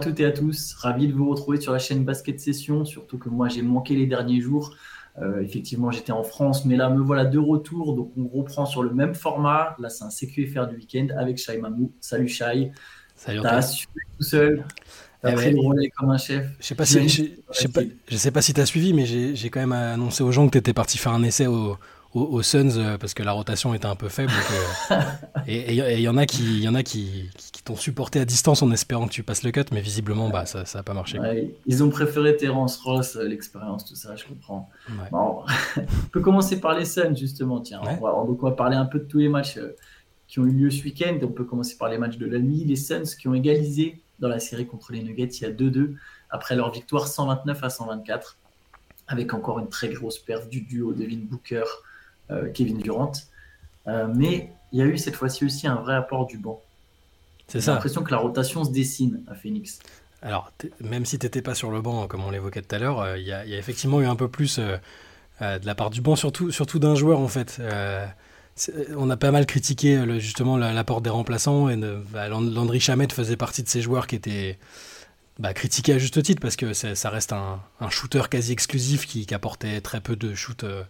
toutes et à tous, ravi de vous retrouver sur la chaîne Basket Session, surtout que moi j'ai manqué les derniers jours. Euh, effectivement, j'étais en France, mais là me voilà de retour, donc on reprend sur le même format. Là, c'est un CQFR du week-end avec Shai Mamou. Salut Shai. Salut T'as assuré tout seul. T'as Eh pris ouais. le relais comme un chef. Je sais pas si, je, sais pas, je sais pas si t'as suivi, mais j'ai j'ai quand même annoncé aux gens que t'étais parti faire un essai au- au- aux Suns euh, parce que la rotation était un peu faible. donc, euh, et il y en a qui, il y en a qui, qui, qui t'ont supporté à distance en espérant que tu passes le cut, mais visiblement, bah, ça, ça a pas marché. Ouais, ils ont préféré Terence Ross, euh, l'expérience, tout ça, je comprends. Ouais. Bon, on peut commencer par les Suns, justement. Tiens, Ouais. on, va, donc on va parler un peu de tous les matchs qui ont eu lieu ce week-end. On peut commencer par les matchs de la nuit. Les Suns qui ont égalisé dans la série contre les Nuggets il y a 2-2 après leur victoire 129 à 124, avec encore une très grosse perf du duo Devin Booker, Kevin Durant. Euh, mais il y a eu cette fois-ci aussi un vrai apport du banc. C'est J'ai ça. l'impression que la rotation se dessine à Phoenix. Alors, même si t'étais pas sur le banc, comme on l'évoquait tout à l'heure, euh, il y, a- il y a effectivement eu un peu plus euh, euh, de la part du banc, surtout, surtout d'un joueur en fait. Euh, on a pas mal critiqué euh, le- justement la- l'apport des remplaçants et de- bah, Land- Landry Chamet faisait partie de ces joueurs qui étaient bah, critiqués à juste titre parce que ça reste un, un shooter quasi exclusif qui, qui apportait très peu de shoot euh,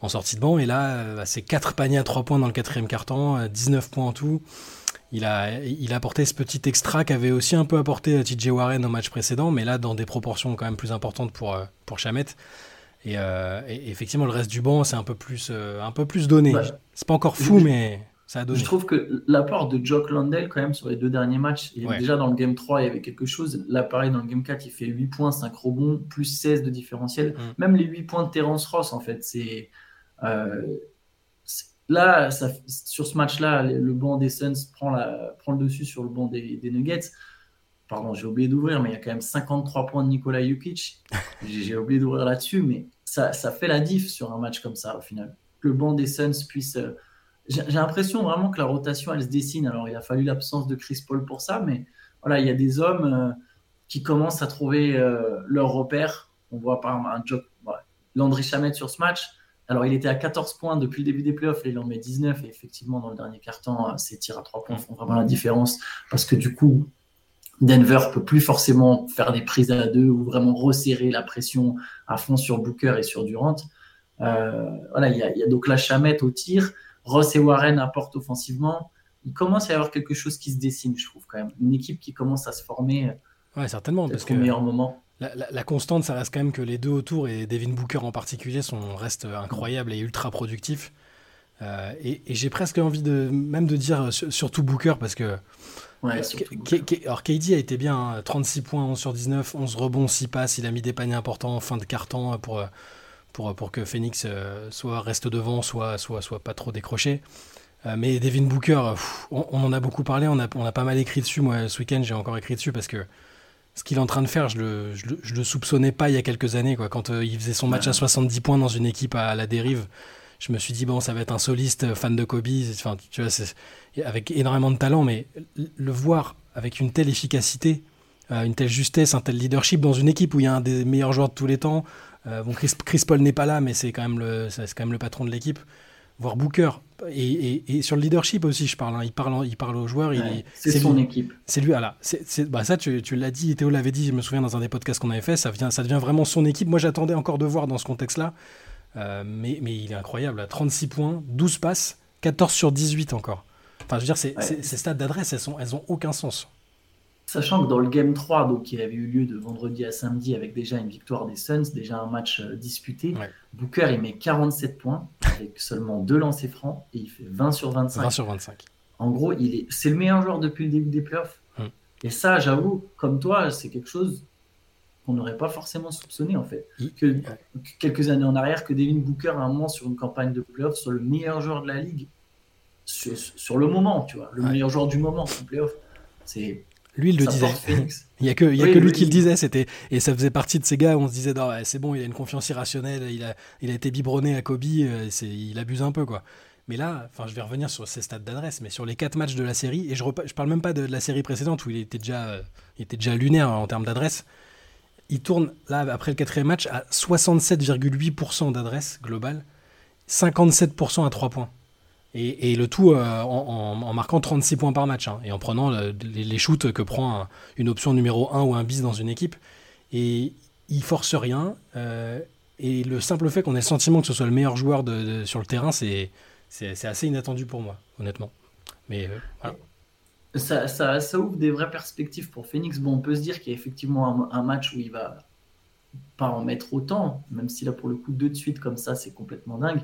en sortie de banc. Et là, euh, bah, c'est 4 paniers à 3 points dans le quatrième euh, 19 points en tout. Il a, il a apporté ce petit extra qu'avait aussi un peu apporté TJ Warren au match précédent, mais là dans des proportions quand même plus importantes pour, euh, pour Chamet. Et, euh, et effectivement, le reste du banc, c'est un peu plus, euh, un peu plus donné. Ouais. C'est pas encore fou, Je- mais ça a donné. Je trouve que l'apport de Jock Landell, quand même, sur les deux derniers matchs, Ouais. déjà dans le Game 3, il y avait quelque chose. Là, pareil, dans le Game 4, il fait 8 points, 5 rebonds, plus 16 de différentiel. Mm. Même les 8 points de Terence Ross, en fait, c'est. Euh, là, ça- sur ce match-là, le banc des Suns prend, la, prend le dessus sur le banc des, des Nuggets. Pardon, j'ai oublié d'ouvrir, mais il y a quand même 53 points de Nikola Jokic. J'ai oublié d'ouvrir là-dessus, mais ça, ça fait la diff sur un match comme ça, au final. Que le banc des Suns puisse. euh, j'ai j'ai l'impression vraiment que la rotation, elle se dessine. Alors, il a fallu l'absence de Chris Paul pour ça, mais voilà, il y a des hommes euh, qui commencent à trouver euh, leur repère. On voit par exemple un job, voilà, Landry Chamet sur ce match. Alors, il était à 14 points depuis le début des playoffs et il en met 19. Et effectivement, dans le dernier quart-temps, euh, ses tirs à 3 points font vraiment la différence parce que du coup, Denver peut plus forcément faire des prises à deux ou vraiment resserrer la pression à fond sur Booker et sur Durant. Euh, voilà, il y, a, il y a donc la chamette au tir. Ross et Warren apportent offensivement. Il commence à y avoir quelque chose qui se dessine, je trouve quand même. Une équipe qui commence à se former Ouais, certainement, parce peut-être que au meilleur moment. La, la- la constante, ça reste quand même que les deux autour, et Devin Booker en particulier, sont, restent incroyables et ultra productifs. Euh, et et j'ai presque envie de même de dire euh, sur- surtout Booker, parce que Ouais, K- Booker. Alors KD a été bien, hein, 36 points, 11 sur 19, 11 rebonds, 6 passes, il a mis des paniers importants en fin de carton pour, euh, pour, pour que Phoenix euh, soit reste devant, soit, soit, soit pas trop décroché. Euh, mais Devin Booker, euh, pff, on, on en a beaucoup parlé, on a, on a pas mal écrit dessus, moi ce week-end j'ai encore écrit dessus parce que ce qu'il est en train de faire, je le, je le, je le soupçonnais pas il y a quelques années, quoi, quand euh, il faisait son match à 70 points dans une équipe à la dérive. Je me suis dit, bon, ça va être un soliste euh, fan de Kobe, enfin, tu vois, avec énormément de talent, mais le voir avec une telle efficacité, euh, une telle justesse, un tel leadership dans une équipe où il y a un des meilleurs joueurs de tous les temps. euh, bon, Chris, Chris Paul n'est pas là, mais c'est quand même le, c'est quand même le patron de l'équipe. Voir Booker et, et- et sur le leadership aussi, je parle. hein, il parle, il parle aux joueurs. Ouais, c'est son lui, équipe. c'est lui. Voilà. C'est, bah ça, tu, tu l'as dit. Théo l'avait dit. Je me souviens dans un des podcasts qu'on avait fait. Ça vient, ça devient vraiment son équipe. Moi, j'attendais encore de voir dans ce contexte-là, euh, mais, mais il est incroyable. là. 36 points, 12 passes, 14 sur 18 encore. Enfin, je veux dire, c'est, Ouais. ces stats d'adresse, elles, sont, elles ont aucun sens. Sachant que dans le Game 3, donc, qui avait eu lieu de vendredi à samedi avec déjà une victoire des Suns, déjà un match euh, disputé, Ouais. Booker il met 47 points avec seulement deux lancers francs et il fait 20 sur 25. 20 sur 25. En gros, il est, c'est le meilleur joueur depuis le début des playoffs. Mm. Et ça, j'avoue, comme toi, c'est quelque chose qu'on n'aurait pas forcément soupçonné en fait. Que, que quelques années en arrière, que Devin Booker, à un moment sur une campagne de playoffs, soit le meilleur joueur de la ligue sur, sur le moment, tu vois, le Ouais. meilleur joueur du moment en playoffs. C'est Lui, il le ça disait. Il y a que, il y a Oui, que lui oui, qui le disait. C'était et ça faisait partie de ces gars où on se disait non, c'est bon, il a une confiance irrationnelle. Il a, il a été biberonné à Kobe. euh, c'est, il abuse un peu quoi. Mais là, enfin, je vais revenir sur ses stats d'adresse, mais sur les quatre matchs de la série, et je, je parle même pas de, de la série précédente où il était déjà, euh, il était déjà lunaire en termes d'adresse. Il tourne là après le quatrième match à 67,8% d'adresse globale, 57% à 3 points. Et, le tout en, marquant 36 points par match hein, et en prenant les, shoots que prend une option numéro 1 ou un bis dans une équipe. Et il force rien. et le simple fait qu'on ait le sentiment que ce soit le meilleur joueur sur le terrain, c'est assez inattendu pour moi, honnêtement. Mais ça, ça, ouvre des vraies perspectives pour Phoenix. Bon, on peut se dire qu'il y a effectivement un, match où il va pas en mettre autant, même si là, pour le coup, deux de suite comme ça, c'est complètement dingue.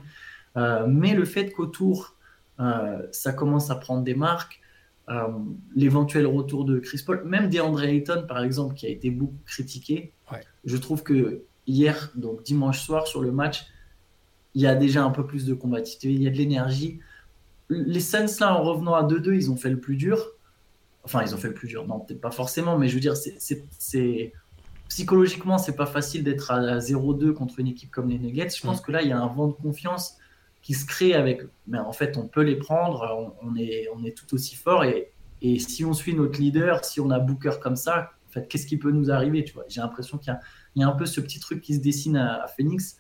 Euh, mais le fait qu'autour, euh, ça commence à prendre des marques, euh, l'éventuel retour de Chris Paul, même DeAndre Ayton, par exemple, qui a été beaucoup critiqué, je trouve que hier, donc dimanche soir, sur le match, il y a déjà un peu plus de combativité, il y a de l'énergie. Les Suns, là, en revenant à 2-2, ils ont fait le plus dur. Enfin, ils ont fait le plus dur. Non, peut-être pas forcément, mais je veux dire, c'est psychologiquement, c'est pas facile d'être à 0-2 contre une équipe comme les Nuggets. Je pense mm. que là, il y a un vent de confiance qui se crée avec. Mais en fait, on peut les prendre. On, est, on est tout aussi fort. Et, et, si on suit notre leader, si on a Booker comme ça, en fait, qu'est-ce qui peut nous arriver Tu vois? J'ai l'impression qu'il y, a un peu ce petit truc qui se dessine à, Phoenix.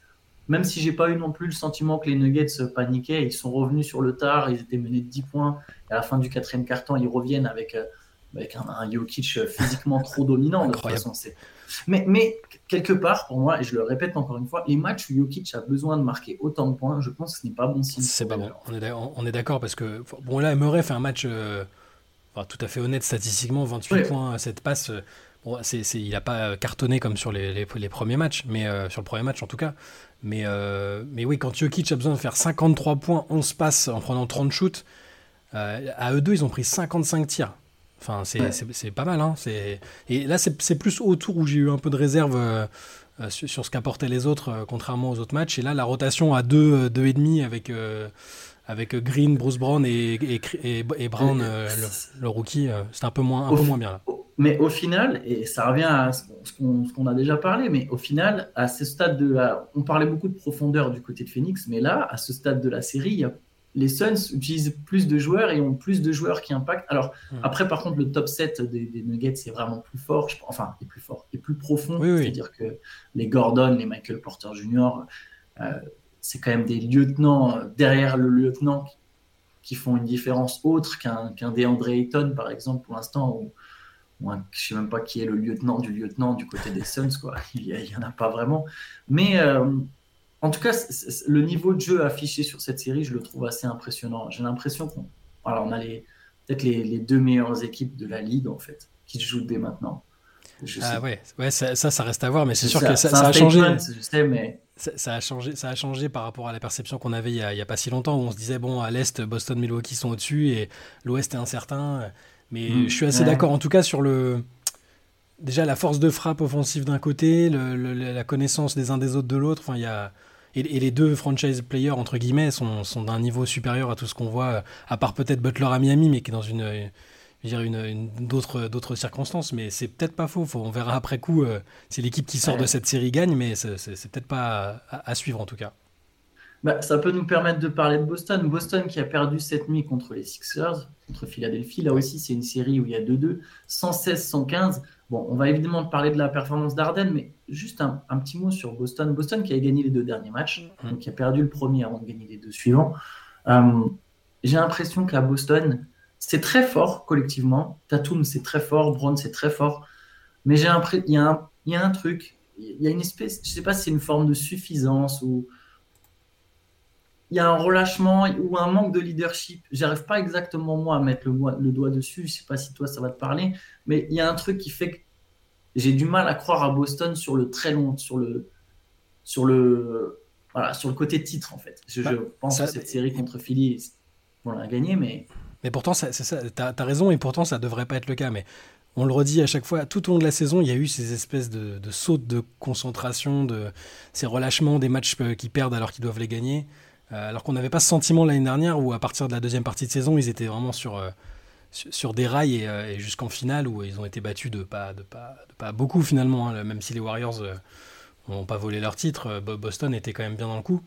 Même si j'ai pas eu non plus le sentiment que les Nuggets paniquaient, ils sont revenus sur le tard, ils étaient menés de 10 points. Et à la fin du quatrième quart-temps, ils reviennent avec, euh, avec un, un, Jokic physiquement trop dominant. De toute façon, mais, mais, quelque part, pour moi, et je le répète encore une fois, les matchs où Jokic a besoin de marquer autant de points, je pense que ce n'est pas bon signe. C'est pas bon. On est d'accord parce que, bon, là, Murray fait un match euh, tout à fait honnête statistiquement, 28 points, cette passe. Euh, bon, il n'a pas cartonné comme sur les, les, premiers matchs, mais sur le premier match en tout cas. Mais, mais oui, quand Jokic a besoin de faire 53 points, 11 passes en prenant 30 shoots, euh, à eux deux, ils ont pris 55 tirs. Enfin, c'est pas mal. Hein. Et là, c'est plus autour où j'ai eu un peu de réserve euh, euh, sur, ce qu'apportaient les autres, contrairement aux autres matchs. Et là, la rotation à 2 deux, et demi avec, avec Green, Bruce Brown et, et, Brown, le, rookie, c'est un peu moins, un peu moins bien. Là. Mais au final, et ça revient à ce qu'on a déjà parlé, mais au final, à ce stade de la... On parlait beaucoup de profondeur du côté de Phoenix, mais là, à ce stade de la série, il y a les Suns utilisent plus de joueurs et ont plus de joueurs qui impactent. Alors, hmm. après, par contre, le top 7 des, Nuggets, c'est vraiment plus fort. enfin, est plus fort, est plus profond. C'est-à-dire que les Gordon, les Michael Porter Jr., euh, c'est quand même des lieutenants euh, derrière le lieutenant qui, font une différence autre qu'un qu'un DeAndre Ayton, par exemple, pour l'instant, ou, je ne sais même pas qui est le lieutenant du lieutenant du côté des Suns. Quoi. Il n'y en a pas vraiment. Mais. Euh, en tout cas, le niveau de jeu affiché sur cette série, je le trouve assez impressionnant. J'ai l'impression qu'on on a peut-être les, deux meilleures équipes de la ligue, en fait, qui jouent dès maintenant. ah ouais, ouais ça, ça, reste à voir, mais c'est sûr que ça, a changé. mais... Ça, a changé, ça a changé par rapport à la perception qu'on avait il n'y a, pas si longtemps, où on se disait, bon, à l'Est, Boston, Milwaukee sont au-dessus, et l'Ouest est incertain. Mais mm. je suis assez d'accord, en tout cas, sur le... Déjà, la force de frappe offensive d'un côté, la connaissance des uns des autres de l'autre, enfin, il y a et, les deux franchise players, entre guillemets, sont, sont d'un niveau supérieur à tout ce qu'on voit, à part peut-être Butler à Miami, mais qui est dans une, une, une d'autres, d'autres circonstances. Mais c'est peut-être pas faux. on verra après coup euh, si l'équipe qui sort de cette série gagne, mais c'est, peut-être pas à, suivre en tout cas. Bah, ça peut nous permettre de parler de Boston. Boston qui a perdu cette nuit contre les Sixers, contre Philadelphie. Là aussi, c'est une série où il y a 2-2, 116-115. Bon, on va évidemment parler de la performance d'Arden, mais juste un, petit mot sur Boston. Boston qui a gagné les deux derniers matchs, donc qui a perdu le premier avant de gagner les deux suivants. Euh, j'ai l'impression qu'à Boston, c'est très fort collectivement. Tatum, c'est très fort. Brown, c'est très fort. Mais j'ai il y, a y a un truc, il y a une espèce, je sais pas si c'est une forme de suffisance ou il y a un relâchement ou un manque de leadership. J'arrive pas exactement moi à mettre le, le doigt dessus. Je sais pas si toi ça va te parler, mais il y a un truc qui fait que j'ai du mal à croire à Boston sur le très long, sur le, sur le, voilà, sur le côté titre en fait. Je, bah, pense que cette série contre Philly, on l'a gagné, mais. Mais pourtant, c'est ça, tu as, raison, et pourtant, ça devrait pas être le cas. Mais on le redit à chaque fois, tout au long de la saison, il y a eu ces espèces de, de sautes de concentration, de ces relâchements des matchs euh, qui perdent alors qu'ils doivent les gagner. Euh, alors qu'on n'avait pas ce sentiment l'année dernière où, à partir de la deuxième partie de saison, ils étaient vraiment sur. Euh, sur des rails euh, et, jusqu'en finale où ils ont été battus de pas, de pas, de pas beaucoup finalement, hein, même si les Warriors n'ont euh, pas volé leur titre, euh, Boston était quand même bien dans le coup.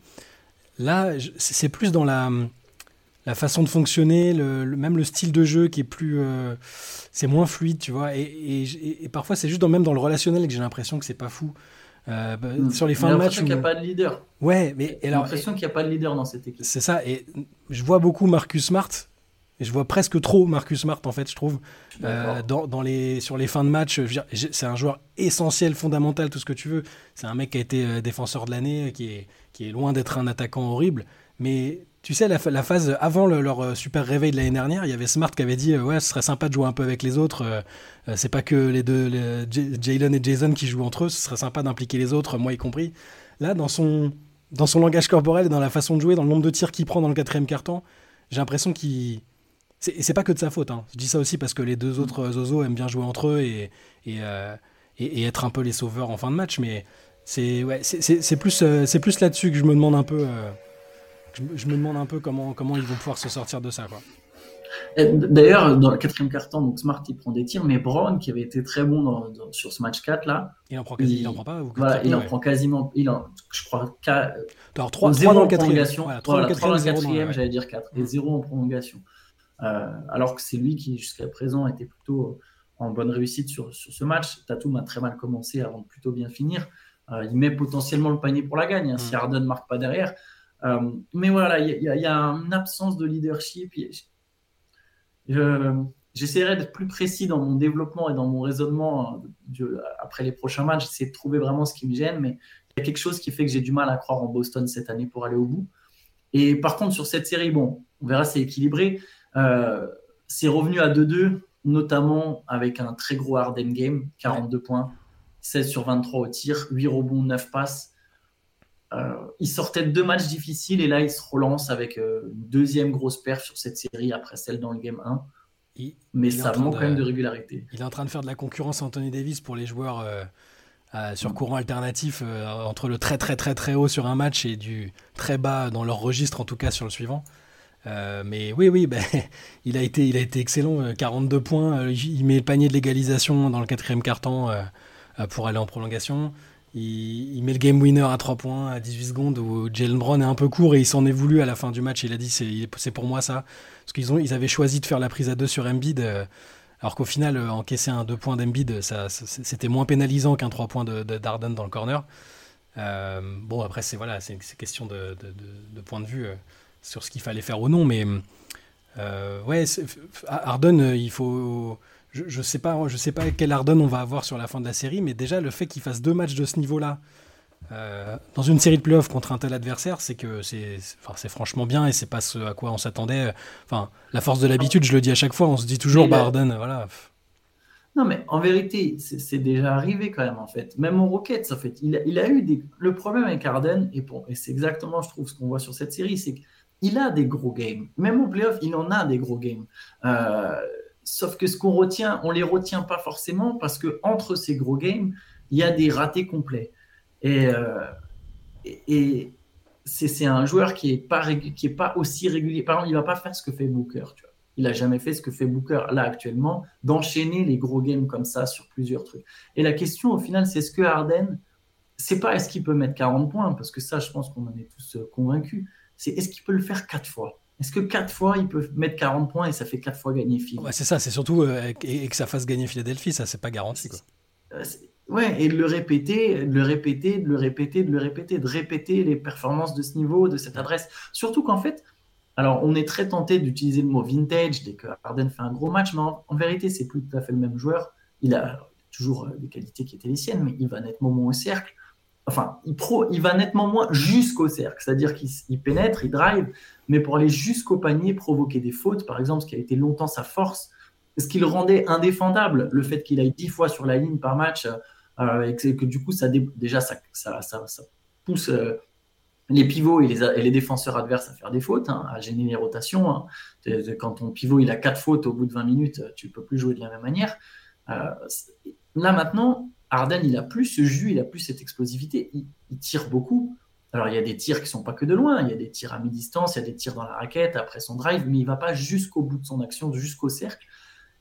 Là, c'est plus dans la, la façon de fonctionner, le, même le style de jeu qui est plus. c'est moins fluide, tu vois. Et, et, parfois, c'est juste dans, même dans le relationnel que j'ai l'impression que c'est pas fou. bah, hmm. Sur les fins de match. qu'il n'y a pas de leader. Ouais, mais. J'ai l'impression qu'il n'y a pas de leader dans cette équipe. C'est ça, et je vois beaucoup Marcus Smart et je vois presque trop Marcus Smart, en fait, je trouve, euh, dans, les, sur les fins de match. C'est un joueur essentiel, fondamental, tout ce que tu veux. C'est un mec qui a été euh, défenseur de l'année, qui est, qui est loin d'être un attaquant horrible. Mais tu sais, la, la phase avant leur euh, super réveil de l'année dernière, il y avait Smart qui avait dit Ouais, ce serait sympa de jouer un peu avec les autres. c'est pas que les deux, Jalen et Jason qui jouent entre eux, ce serait sympa d'impliquer les autres, moi y compris. Là, dans son, dans son langage corporel et dans la façon de jouer, dans le nombre de tirs qu'il prend dans le quatrième carton, j'ai l'impression qu'il c'est pas que de sa faute. Hein. Je dis ça aussi parce que les deux autres euh, Zozo aiment bien jouer entre eux et, euh, et, et, être un peu les sauveurs en fin de match. Mais c'est ouais, plus, euh, c'est plus là-dessus que je me demande un peu. je, me demande un peu comment, comment ils vont pouvoir se sortir de ça. Quoi. D'ailleurs, dans le quatrième quart-temps, donc Smart il prend des tirs, mais Brown, qui avait été très bon dans, sur ce match 4 là, il en prend, quasi, il, en prend pas Voilà, il en prend quasiment, il en, je crois, 4, Alors, 3, 3 dans le quatrième, voilà, 3 dans le quatrième, j'allais dire 4, et 0 en prolongation. Euh, alors que c'est lui qui, jusqu'à présent, était plutôt en bonne réussite sur, ce match. Tatum a très mal commencé avant de plutôt bien finir. Euh, il met potentiellement le panier pour la gagne hein, si mm. Harden ne marque pas derrière. Euh, mais voilà, il y, a une absence de leadership. J'essaierai d'être plus précis dans mon développement et dans mon raisonnement après les prochains matchs. J'essaie de trouver vraiment ce qui me gêne, mais il y a quelque chose qui fait que j'ai du mal à croire en Boston cette année pour aller au bout. Et par contre, sur cette série, bon, on verra, c'est équilibré. Euh, c'est revenu à 2-2, notamment avec un très gros Harden game, 42 points, 16 sur 23 au tir, 8 rebonds, 9 passes. Euh, il sortait de deux matchs difficiles et là il se relance avec euh, une deuxième grosse perf sur cette série après celle dans le game 1. mais ça manque quand même de régularité. Il est en train de faire de la concurrence à Anthony Davis pour les joueurs sur courant alternatif entre le très très très très haut sur un match et du très bas dans leur registre en tout cas sur le suivant. Euh, mais oui, oui, ben, il, a été, il a été excellent. 42 euh, points. Euh, il met le panier de l'égalisation dans le quatrième quart-temps pour aller en prolongation. Il, met le game winner à 3 points à 18 secondes où Jalen Brown est un peu court et il s'en est voulu à la fin du match. Il a dit c'est pour moi ça. Parce qu'ils avaient choisi de faire la prise à 2 sur Embiid. alors qu'au final, encaisser un 2 points d'Embiid, c'était moins pénalisant qu'un 3 points de, Darden dans le corner. bon, après, c'est voilà, c'est question de, point de vue sur ce qu'il fallait faire ou non, mais euh, ouais, Harden, euh, il faut. Je, je, sais pas, je sais pas quel Harden on va avoir sur la fin de la série, mais déjà le fait qu'il fasse deux matchs de ce niveau-là euh, dans une série de playoffs contre un tel adversaire, c'est que c'est, enfin, franchement bien et c'est pas ce à quoi on s'attendait. Enfin, la force de l'habitude, je le dis à chaque fois, on se dit toujours, bah, Harden, voilà. Non, mais en vérité, c'est déjà arrivé quand même, en fait. Même au Rockets, en fait, il a, il a eu des... Le problème avec Harden, et, et c'est exactement, je trouve, ce qu'on voit sur cette série, c'est que il a des gros games. Même au playoff, il en a des gros games. Euh, sauf que ce qu'on retient, on les retient pas forcément parce que entre ces gros games, il y a des ratés complets. Et, euh, c'est un joueur qui est pas qui est pas aussi régulier. Par exemple, il va pas faire ce que fait Booker. Il a jamais fait ce que fait Booker là actuellement, d'enchaîner les gros games comme ça sur plusieurs trucs. Et la question au final, c'est ce que Harden, c'est pas est-ce qu'il peut mettre 40 points? Parce que ça, je pense qu'on en est tous euh, convaincus c'est est-ce qu'il peut le faire quatre fois? Est-ce que quatre fois, il peut mettre 40 points et ça fait quatre fois gagner Phil? C'est ça, c'est surtout euh, et, que ça fasse gagner Philadelphie, ça, c'est pas garanti. Quoi. Euh, ouais, et de le répéter, de le répéter, de le répéter, de le répéter, de répéter les performances de ce niveau, de cette adresse. Surtout qu'en fait, alors on est très tenté d'utiliser le mot vintage dès que Harden fait un gros match, mais en, vérité, c'est plus tout à fait le même joueur. Il a toujours euh, des qualités qui étaient les siennes, mais il va nettement moins au cercle enfin, il, pro, il va nettement moins jusqu'au cercle, c'est-à-dire qu'il pénètre, il drive, mais pour aller jusqu'au panier, provoquer des fautes, par exemple, ce qui a été longtemps sa force, ce qui le rendait indéfendable, le fait qu'il aille dix fois sur la ligne par match, euh, et que, du coup, ça déjà, ça, pousse euh, les pivots et les, défenseurs adverses à faire des fautes, hein, à gêner les rotations. Hein. Quand ton pivot il a quatre fautes au bout de 20 minutes, tu peux plus jouer de la même manière. Euh, là maintenant, Arden, il a plus ce jus, il a plus cette explosivité. Il, tire beaucoup. Alors, il y a des tirs qui sont pas que de loin. Il y a des tirs à mi-distance, il y a des tirs dans la raquette après son drive, mais il va pas jusqu'au bout de son action, jusqu'au cercle.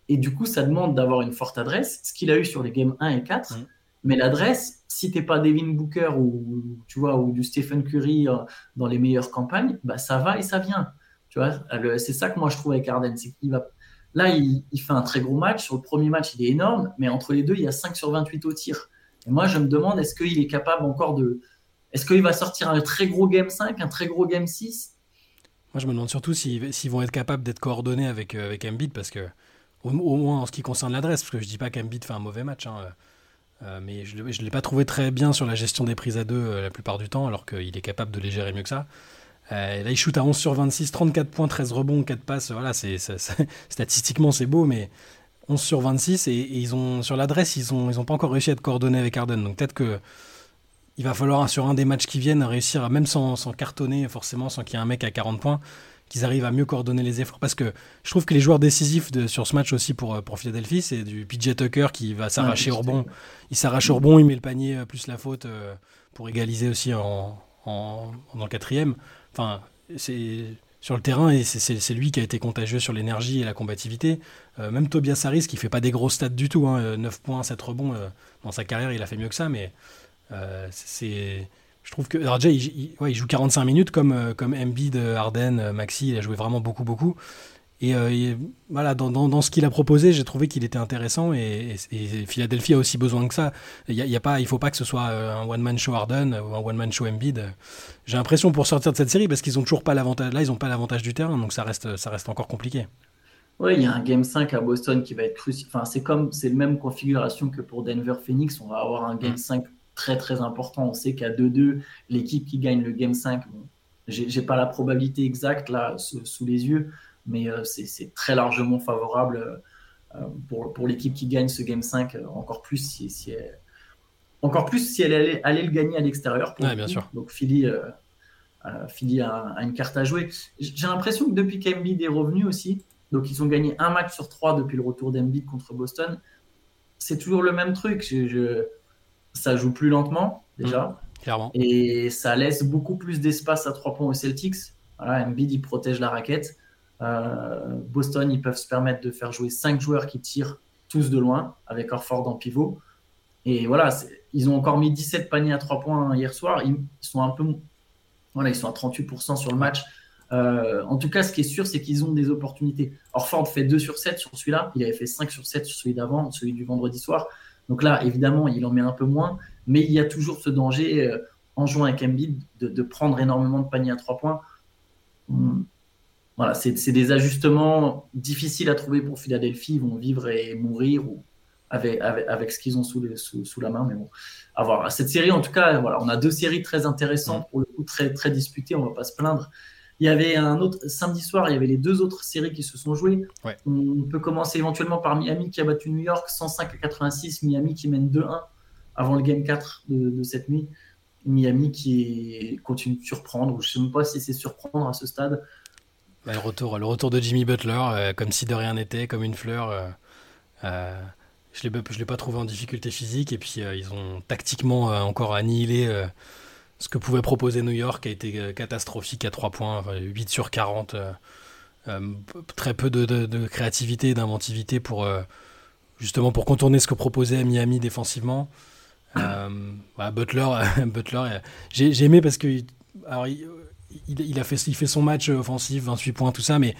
Et du coup, ça demande d'avoir une forte adresse, ce qu'il a eu sur les games 1 et 4. Mais l'adresse, si t'es pas Devin Booker ou, tu vois, ou du Stephen Curry euh, dans les meilleures campagnes, bah, ça va et ça vient. Tu vois, c'est ça que moi je trouve avec Arden, c'est qu'il va Là, il, fait un très gros match. Sur le premier match, il est énorme, mais entre les deux, il y a 5 sur 28 au tir. Et moi, je me demande, est-ce qu'il est capable encore de. Est-ce qu'il va sortir un très gros game 5, un très gros game 6 Moi, je me demande surtout s'ils vont être capables d'être coordonnés avec, euh, avec parce que, au, moins en ce qui concerne l'adresse, parce que je dis pas qu'Embiid fait un mauvais match, hein, euh, mais je ne l'ai pas trouvé très bien sur la gestion des prises à deux euh, la plupart du temps, alors qu'il est capable de les gérer mieux que ça. Là, il shoot à 11 sur 26, 34 points, 13 rebonds, 4 passes. Voilà, c'est, statistiquement, c'est beau, mais 11 sur 26 et, ils ont sur l'adresse ils ont ils ont pas encore réussi à être coordonnés avec Arden donc peut-être que il va falloir sur un des matchs qui viennent réussir à même sans, sans cartonner forcément sans qu'il y ait un mec à 40 points qu'ils arrivent à mieux coordonner les efforts. Parce que je trouve que les joueurs décisifs de, sur ce match aussi pour, pour Philadelphie c'est du PJ Tucker qui va s'arracher au rebond. il s'arrache au rebond il met le panier euh, plus la faute euh, pour égaliser aussi en, en, dans le quatrième enfin c'est sur le terrain et c'est lui qui a été contagieux sur l'énergie et la combativité. Euh, même Tobias Harris qui fait pas des gros stats du tout, 9 hein, points, 7 rebonds euh, dans sa carrière, il a fait mieux que ça, mais euh, c'est je trouve que RJ il, il, joue 45 minutes comme comme Embiid, Harden, Maxi, il a joué vraiment beaucoup beaucoup. Et, voilà, dans, dans, ce qu'il a proposé, j'ai trouvé qu'il était intéressant et, Philadelphie a aussi besoin que ça. Il y, a, pas, il faut pas que ce soit un one-man show Harden ou un one-man show Embiid. J'ai l'impression pour sortir de cette série, parce qu'ils ont toujours pas l'avantage, là ils ont pas l'avantage du terrain, donc ça reste, ça reste encore compliqué. Oui, il y a un Game 5 à Boston qui va être crucial. Enfin, c'est comme, c'est la même configuration que pour Denver Phoenix. On va avoir un Game 5 mm. très très important. On sait qu'à 2-2, l'équipe qui gagne le Game 5, bon, j'ai pas la probabilité exacte là sous les yeux, mais euh, c'est très largement favorable euh, pour, pour l'équipe qui gagne ce Game 5, euh, encore plus si, si elle, encore plus si elle allait, allait le gagner à l'extérieur. Ouais, bien sûr. Donc Philly, Philly a, une carte à jouer. J'ai l'impression que depuis qu'Embiid est revenu aussi, donc ils ont gagné un match sur trois depuis le retour d'Embiid contre Boston, c'est toujours le même truc. Je, ça joue plus lentement déjà. Mmh, clairement. Et ça laisse beaucoup plus d'espace à trois points aux Celtics. Voilà, Embiid, il protège la raquette. Euh, Boston, ils peuvent se permettre de faire jouer 5 joueurs qui tirent tous de loin, avec Orford en pivot. Et voilà, ils ont encore mis 17 paniers à 3 points hier soir. Ils, sont un peu. Voilà, ils sont à 38% sur le match. Euh, en tout cas, ce qui est sûr, c'est qu'ils ont des opportunités. Orford fait 2 sur 7 sur celui-là. Il avait fait 5 sur 7 sur celui d'avant, celui du vendredi soir. Donc là, évidemment, il en met un peu moins. Mais il y a toujours ce danger, euh, en jouant avec Embiid, de, prendre énormément de paniers à 3 points. Hum, voilà, c'est des ajustements difficiles à trouver pour Philadelphie. Ils vont vivre et mourir ou avec, avec, ce qu'ils ont sous, sous, la main. Mais bon, à voir. Cette série, en tout cas, voilà, on a deux séries très intéressantes, pour le coup, très, très disputées. On ne va pas se plaindre. Il y avait un autre samedi soir, il y avait les deux autres séries qui se sont jouées. On peut commencer éventuellement par Miami qui a battu New York 105 à 86. Miami qui mène 2-1 avant le game 4 de, cette nuit. Miami qui continue de surprendre, je ne sais même pas si c'est surprendre à ce stade. Bah, le, retour, le retour de Jimmy Butler, euh, comme si de rien n'était, comme une fleur. Euh, euh, je ne l'ai pas trouvé en difficulté physique. Et puis, ils ont tactiquement encore annihilé ce que pouvait proposer New York, qui a été catastrophique à 3 points, 8 sur 40. très peu de, créativité et d'inventivité pour, justement pour contourner ce que proposait Miami défensivement. Butler, Butler j'ai aimé parce que a fait, il fait son match offensif, 28 points, tout ça, mais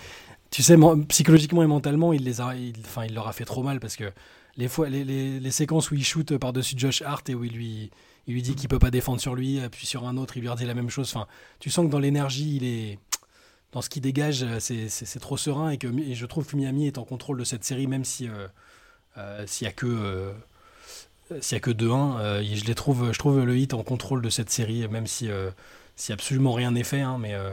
tu sais, psychologiquement et mentalement, il, les a, enfin, il leur a fait trop mal parce que les, fois, les, séquences où il shoot par-dessus Josh Hart et où il lui, il lui dit qu'il peut pas défendre sur lui, puis sur un autre, il lui redit la même chose. Enfin, tu sens que dans l'énergie, il est dans ce qu'il dégage, c'est trop serein et que je trouve que Miami est en contrôle de cette série, même si euh, euh, s'il y a que euh, s'il y a que 2-1, je les trouve, je trouve le hit en contrôle de cette série, même si si absolument rien n'est fait. Hein, mais euh,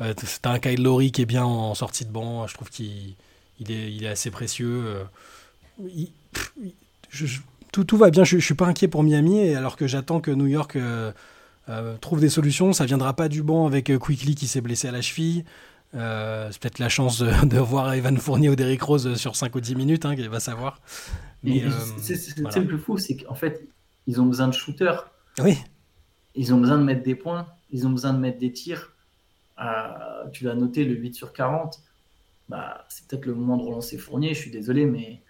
euh t'as un Kyle Lowry qui est bien en sortie de banc. Je trouve qu'il il est, il est, assez précieux. Euh, tout, tout, va bien. Je, ne suis pas inquiet pour Miami, alors que j'attends que New York euh, trouve des solutions. Ça viendra pas du banc avec Quickly qui s'est blessé à la cheville. c'est peut-être la chance de, voir Evan Fournier ou Derrick Rose sur 5 ou 10 minutes, hein, qu'il va savoir. c'est le plus fou, c'est qu'en fait, ils ont besoin de shooters. Oui. Ils ont besoin de mettre des points ils ont besoin de mettre des tirs. Euh, tu l'as noté, le 8 sur 40. Bah, c'est peut-être le moment de relancer Fournier, je suis désolé, mais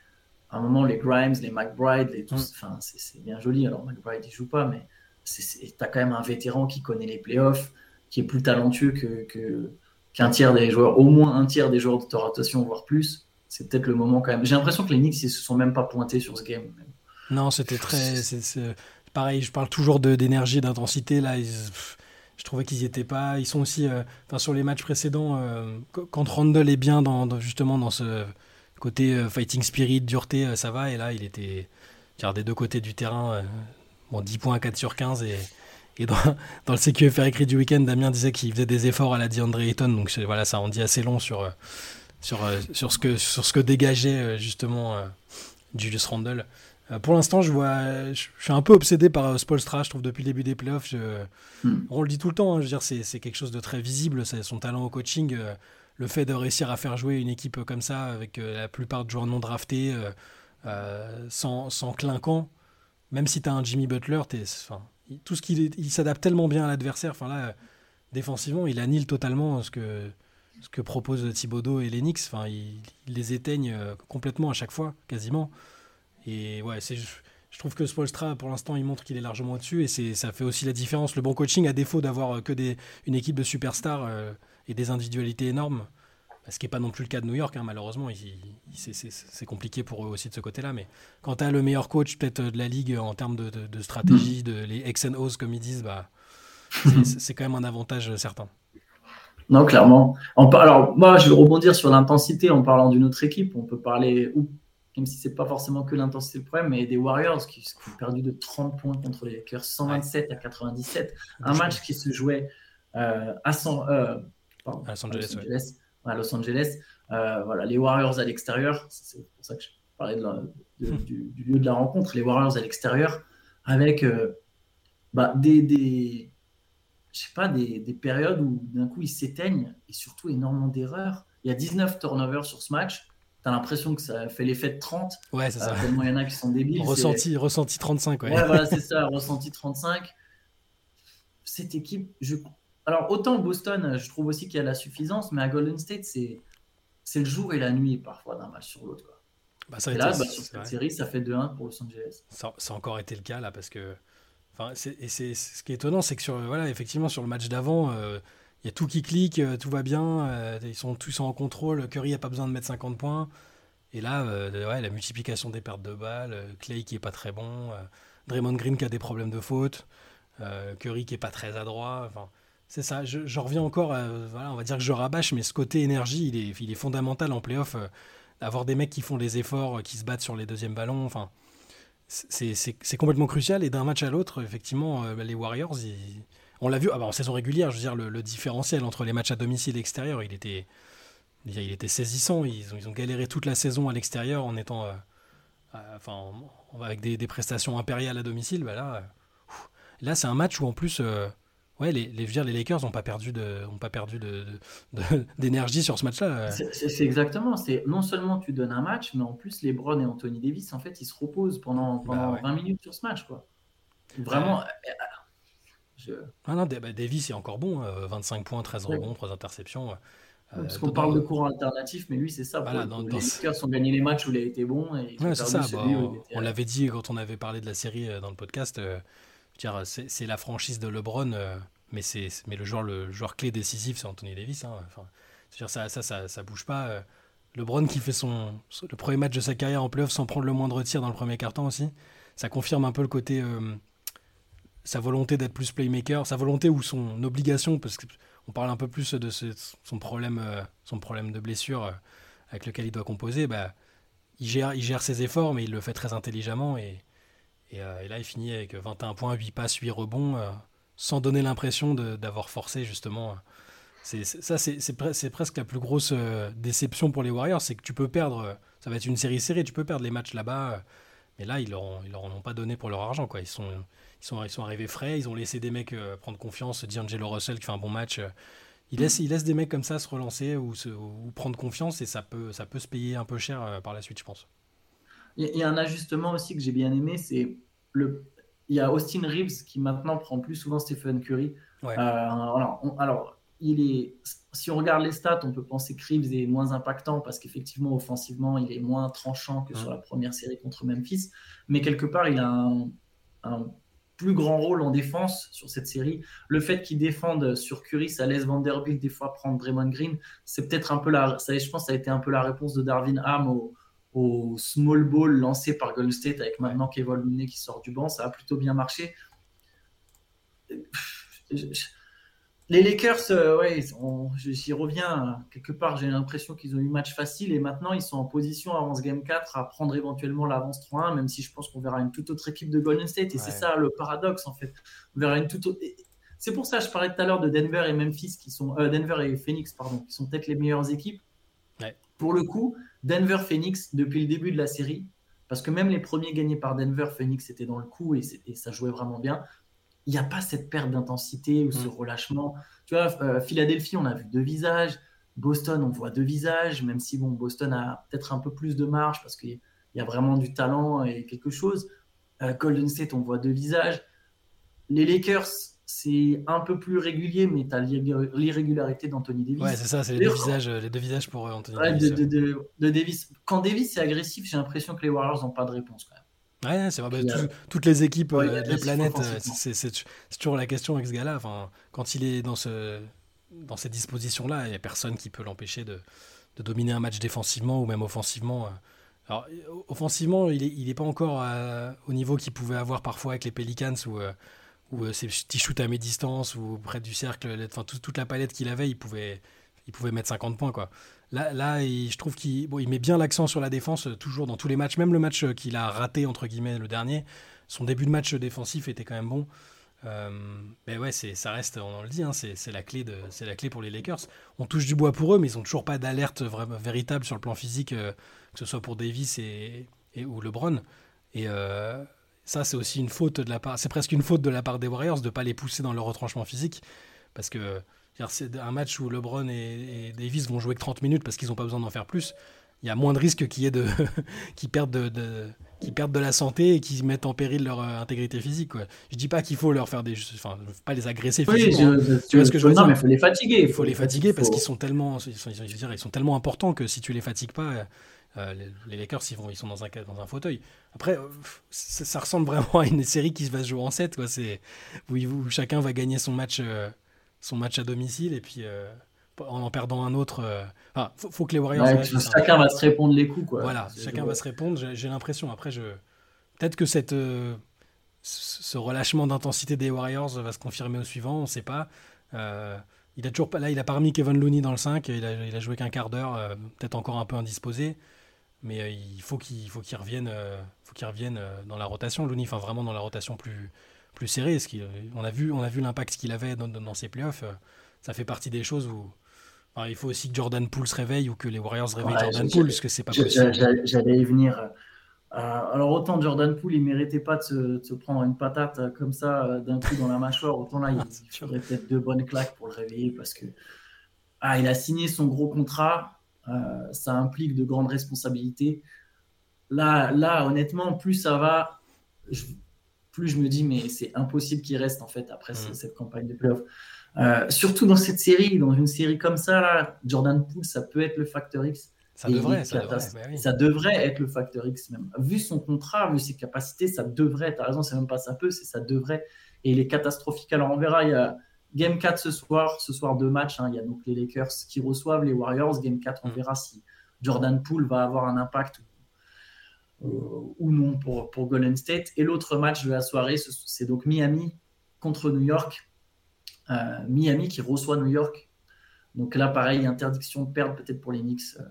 à un moment, les Grimes, les McBride, les tous, mm. enfin, c'est bien joli. Alors, McBride, il joue pas, mais tu as quand même un vétéran qui connaît les playoffs, qui est plus talentueux que, qu'un tiers des joueurs, au moins un tiers des joueurs de rotation, voire plus. C'est peut-être le moment quand même. J'ai l'impression que les Knicks, ils se sont même pas pointés sur ce game. Non, c'était très pareil, je parle toujours d'énergie, d'intensité. Là, je trouvais qu'ils n'y étaient pas. Ils sont aussi, euh, enfin, sur les matchs précédents, euh, quand Randall est bien dans, justement dans ce côté euh, fighting spirit, dureté, ça va. Et là, il était des deux côtés du terrain. bon, 10 points, 4 sur 15 et dans le CQFR écrit du week-end, Damien disait qu'il faisait des efforts à la DeAndre Ayton. Donc voilà, ça en dit assez long sur, sur, sur, ce, que, sur ce que dégageait justement Julius Randle. Euh, pour l'instant, je vois, je, suis un peu obsédé par euh, Spolstra. Je trouve depuis le début des playoffs, hmm. on le dit tout le temps. Hein, je veux dire, c'est quelque chose de très visible. Son talent au coaching, euh, le fait de réussir à faire jouer une équipe comme ça avec la plupart de joueurs non draftés, sans, sans, clinquant. Même si tu as un Jimmy Butler, es, tout ce qu'il il s'adapte tellement bien à l'adversaire. Enfin là, défensivement, il annule totalement ce que ce que proposent Thibodeau et Lennox. Enfin, ils les éteignent complètement à chaque fois, quasiment. Et ouais, c'est, je trouve que Spolstra, pour l'instant, il montre qu'il est largement au-dessus et c'est, ça fait aussi la différence. Le bon coaching, à défaut d'avoir euh, que des, une équipe de superstars euh, et des individualités énormes, ce qui n'est pas non plus le cas de New York, hein, malheureusement, c'est, compliqué pour eux aussi de ce côté-là. Mais quand tu as le meilleur coach peut-être de la ligue en termes de, de, stratégie, de les X and O's comme ils disent, bah, c'est, quand même un avantage certain. Non, clairement. Alors, moi, je vais rebondir sur l'intensité en parlant d'une autre équipe. On peut parler même si c'est pas forcément que l'intensité le problème, mais des Warriors qui, ont perdu de 30 points contre les Lakers, 127 à 97. Un match qui se jouait euh, à, euh, Los Angeles. Los Angeles. Euh, voilà, les Warriors à l'extérieur, c'est pour ça que je parlais du, lieu de la rencontre, les Warriors à l'extérieur, avec bah, des, des, je sais pas, des, des périodes où d'un coup ils s'éteignent et surtout énormément d'erreurs. Il y a 19 turnovers sur ce match tu as l'impression que ça fait l'effet de 30. Ouais, c'est ça. Euh, il y en a qui sont débiles. Ressenti, ressenti 35, ouais. Ouais, voilà, c'est ça, ressenti 35. Cette équipe, je... alors autant Boston, je trouve aussi qu'il y a la suffisance, mais à Golden State, c'est, c'est le jour et la nuit parfois d'un match sur l'autre. Bah, ça et là, bah, sur cette série, ça fait 2-1 pour Los Angeles. Ça, ça, a encore été le cas là, parce que. Enfin, et c'est, ce qui est étonnant, c'est que sur, voilà, effectivement, sur le match d'avant, euh, il y a tout qui clique, euh, tout va bien, euh, ils sont tous en contrôle, Curry n'a pas besoin de mettre 50 points. Et là, euh, ouais, la multiplication des pertes de balles, Clay qui est pas très bon, Draymond Green qui a des problèmes de faute, Curry qui est pas très adroit. C'est ça, je, reviens encore, voilà, on va dire que je rabâche, mais ce côté énergie, il est, fondamental en playoff. avoir des mecs qui font les efforts, qui se battent sur les deuxièmes ballons, enfin, c'est complètement crucial. Et d'un match à l'autre, effectivement, les Warriors, ils on l'a vu ah bah, en saison régulière, je veux dire, le, différentiel entre les matchs à domicile et extérieur, il était, il était saisissant. Ils ont, ils ont galéré toute la saison à l'extérieur en étant. Euh, euh, enfin, avec des, prestations impériales à domicile. Bah là, euh, là c'est un match où en plus. Ouais, les, les, les Lakers n'ont pas perdu de, ont pas perdu d'énergie de, sur ce match-là. C'est exactement. C'est non seulement tu donnes un match, mais en plus les LeBron et Anthony Davis, en fait, ils se reposent pendant, pendant 20 bah minutes sur ce match, quoi. Vraiment, ah non, bah, Davis est encore bon, 25 euh, points, 13 rebonds, 3 interceptions. Euh, parce qu'on parle de courant alternatif, mais lui, c'est ça. les Lakers ont gagné les matchs où il a été bon. Et ça. Bah, on, l'avait dit quand on avait parlé de la série euh, dans le podcast. c'est la franchise de LeBron, mais, mais le, joueur, le joueur clé décisif, c'est Anthony Davis. Hein, enfin, ça, ça, ça, ça, bouge pas. LeBron qui fait son, le premier match de sa carrière en playoff sans prendre le moindre tir dans le premier carton aussi. Ça confirme un peu le côté sa volonté d'être plus playmaker, sa volonté ou son obligation, parce qu'on parle un peu plus de son, problème, euh, son problème de blessure euh, avec lequel il doit composer, bah, il, gère, ses efforts, mais il le fait très intelligemment. Et, euh, là, il finit avec 21 points, 8 passes, 8 rebonds, sans donner l'impression d'avoir forcé, justement. Ça, c'est, presque la plus grosse déception pour les Warriors, c'est que tu peux perdre, ça va être une série serrée, tu peux perdre les matchs là-bas, mais là, ils leur, ils leur en ont pas donné pour leur argent. Quoi. Ils sont ils sont, ils sont arrivés frais, ils ont laissé des mecs euh, prendre confiance. D'Angelo Russell qui fait un bon match. Euh, il laisse, il laisse des mecs comme ça se relancer ou, se, ou prendre confiance et ça peut, ça peut se payer un peu cher euh, par la suite, je pense. Il y a un ajustement aussi que j'ai bien aimé, c'est le. Il y a Austin Reeves qui maintenant prend plus souvent Stephen Curry. alors, alors, il est, si on regarde les stats, on peut penser que Reeves est moins impactant parce qu'effectivement, offensivement, il est moins tranchant que sur la première série contre Memphis. Mais quelque part, il a un, un plus grand rôle en défense sur cette série. Le fait qu'ils défendent sur Curry, ça laisse Vanderbilt des fois prendre Draymond Green. C'est peut-être un peu la, je pense, ça a été un peu la réponse de Darvin Ham au, au small ball lancé par Golden State avec maintenant Kevin Looney qui sort du banc. Ça a plutôt bien marché. Les Lakers, euh, ouais, j'y reviens. Quelque part, j'ai l'impression qu'ils ont eu match facile et maintenant ils sont en position avant ce game 4 à prendre éventuellement l'avance 3-1, même si je pense qu'on verra une toute autre équipe de Golden State. Et c'est ça le paradoxe en fait. On verra une toute C'est pour ça que je parlais tout à l'heure de Denver et Memphis qui sont euh, Denver et Phoenix pardon, qui sont peut-être les meilleures équipes. Pour le coup, Denver-Phoenix depuis le début de la série, parce que même les premiers gagnés par Denver, Phoenix était dans le coup et, et ça jouait vraiment bien il n'y a pas cette perte d'intensité ou ce mm. relâchement. Tu vois, euh, Philadelphie, on a vu deux visages. Boston, on voit deux visages, même si bon, Boston a peut-être un peu plus de marge parce qu'il y a vraiment du talent et quelque chose. Euh, Golden State, on voit deux visages. Les Lakers, c'est un peu plus régulier, mais tu as l'irrégularité d'Anthony Davis. Ouais, c'est ça, c'est les, deux visages, les deux visages pour Anthony Davis. De, de, Davis. Quand Davis est agressif, j'ai l'impression que les Warriors n'ont pas de réponse quand même. Ouais, c'est vrai. Bah, toutes les équipes euh, de la planète, euh, c'est toujours la question avec ce gars-là. Enfin, quand il est dans, ce, dans cette disposition-là, il n'y a personne qui peut l'empêcher de, de, dominer un match défensivement ou même offensivement. Euh. Alors, offensivement, il n'est pas encore au niveau qu'il pouvait avoir parfois avec les Pelicans ou ou ses petits shoots à mi-distance ou près du cercle. Enfin, toute la palette qu'il avait, il pouvait, il pouvait mettre 50 points. Quoi. Là, là je trouve qu'il bon, il met bien l'accent sur la défense, euh, toujours dans tous les matchs, même le match euh, qu'il a raté, entre guillemets, le dernier. Son début de match défensif était quand même bon. Euh, mais ouais, c'est, ça reste, on le dit, hein, c'est, la clé de, c'est la clé pour les Lakers. On touche du bois pour eux, mais ils n'ont toujours pas d'alerte véritable sur le plan physique, que ce soit pour Davis et ou LeBron. Et ça, c'est aussi une faute de la part, c'est presque une faute de la part des Warriors de ne pas les pousser dans leur retranchement physique, parce que c'est un match où LeBron et, Davis vont jouer que 30 minutes parce qu'ils n'ont pas besoin d'en faire plus. Il y a moins de risques qu'ils de, perdent de, perdent de la santé et qui mettent en péril leur euh, intégrité physique. Quoi. Je dis pas qu'il faut leur faire des, enfin, pas les agresser physiquement. tu vois ce que je veux dire? Non, mais faut les fatiguer. Il faut, les fatiguer parce qu'ils sont tellement, ils sont, ils sont tellement importants que si tu les fatigues pas, euh, les, Lakers ils, vont, ils sont dans un, dans un fauteuil. Après, euh, ça, ressemble vraiment à une série qui va se jouer en 7 quoi. Où, où, chacun va gagner son match son match à domicile et puis euh, en en perdant un autre. Euh, faut, que les Warriors. Chacun va se répondre les coups. Quoi. Voilà, chacun va se répondre. J'ai l'impression. Après, je peut-être que cette euh, ce relâchement d'intensité des Warriors va se confirmer au suivant. On ne sait pas. il a toujours pas là, il a pas remis Kevin Looney dans le 5. Il a, il a joué qu'un quart d'heure, peut-être encore un peu indisposé. Mais il faut qu'il faut qu'il revienne, faut qu'il revienne dans la rotation. Looney, enfin vraiment dans la rotation plus plus serré. Ce on a vu, on a vu l'impact qu'il avait dans, dans, ses playoffs. Euh, ça fait partie des choses où il faut aussi que Jordan Poole se réveille ou que les Warriors réveillent Jordan Poole, parce que c'est pas possible. J'allais y venir. Euh, alors autant Jordan Poole, il méritait pas de se, prendre une patate euh, comme ça d'un coup dans la mâchoire. Autant là, il, il faudrait peut-être deux bonnes claques pour le réveiller parce que ah, il a signé son gros contrat. ça implique de grandes responsabilités. Là, là, honnêtement, plus ça va, plus je me dis, mais c'est impossible qu'il reste en fait après mm. cette campagne de playoff. Euh, surtout dans cette série, dans une série comme ça, là, Jordan Poole, ça peut être le facteur X. Ça devrait, ça, devrait, être le facteur X même. Vu son contrat, vu ses capacités, ça devrait. Tu as raison, c'est même pas ça peut, c'est ça devrait. Et il est catastrophique. Alors on verra, il y a Game 4 ce soir, ce soir deux matchs. Hein. il y a donc les Lakers qui reçoivent les Warriors. Game 4, on mm. verra si Jordan Poole va avoir un impact euh, ou non pour, pour Golden State. Et l'autre match de la soirée, c'est donc Miami contre New York. Euh, Miami qui reçoit New York. Donc là, pareil, interdiction de perdre peut-être pour les Knicks. Euh,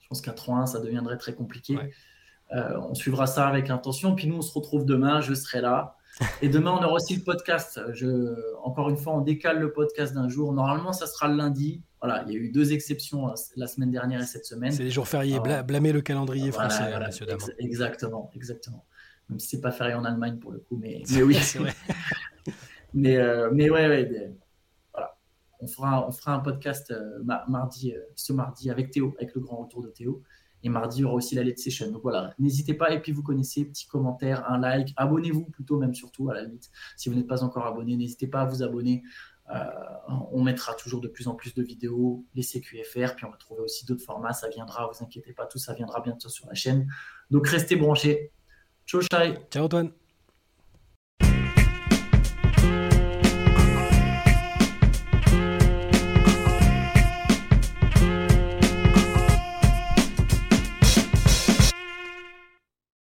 je pense qu'à 3-1, ça deviendrait très compliqué. on suivra ça avec intention. Puis nous, on se retrouve demain. Je serai là. Et demain, on aura aussi le podcast. Je, encore une fois, on décale le podcast d'un jour. Normalement, ça sera le lundi. Voilà, il y a eu deux exceptions euh, la semaine dernière et cette semaine. C'est les jours fériés. blâmer le calendrier français, voilà, monsieur exactement, exactement. Même si c'est pas férié en Allemagne pour le coup, mais, mais oui, c'est vrai. mais, euh, mais ouais, ouais voilà. On fera, on fera un podcast euh, mardi, ce mardi avec Théo, avec le grand retour de Théo. Et mardi, il y aura aussi la Let's Session. Donc voilà, n'hésitez pas. Et puis vous connaissez, petit commentaire, un like, abonnez-vous plutôt, même surtout à la limite. Si vous n'êtes pas encore abonné, n'hésitez pas à vous abonner. Euh, on mettra toujours de plus en plus de vidéos, les CQFR, puis on va trouver aussi d'autres formats. Ça viendra, vous inquiétez pas, tout ça viendra bientôt sur la chaîne. Donc restez branchés. Ciao, Chai. Ciao, Antoine.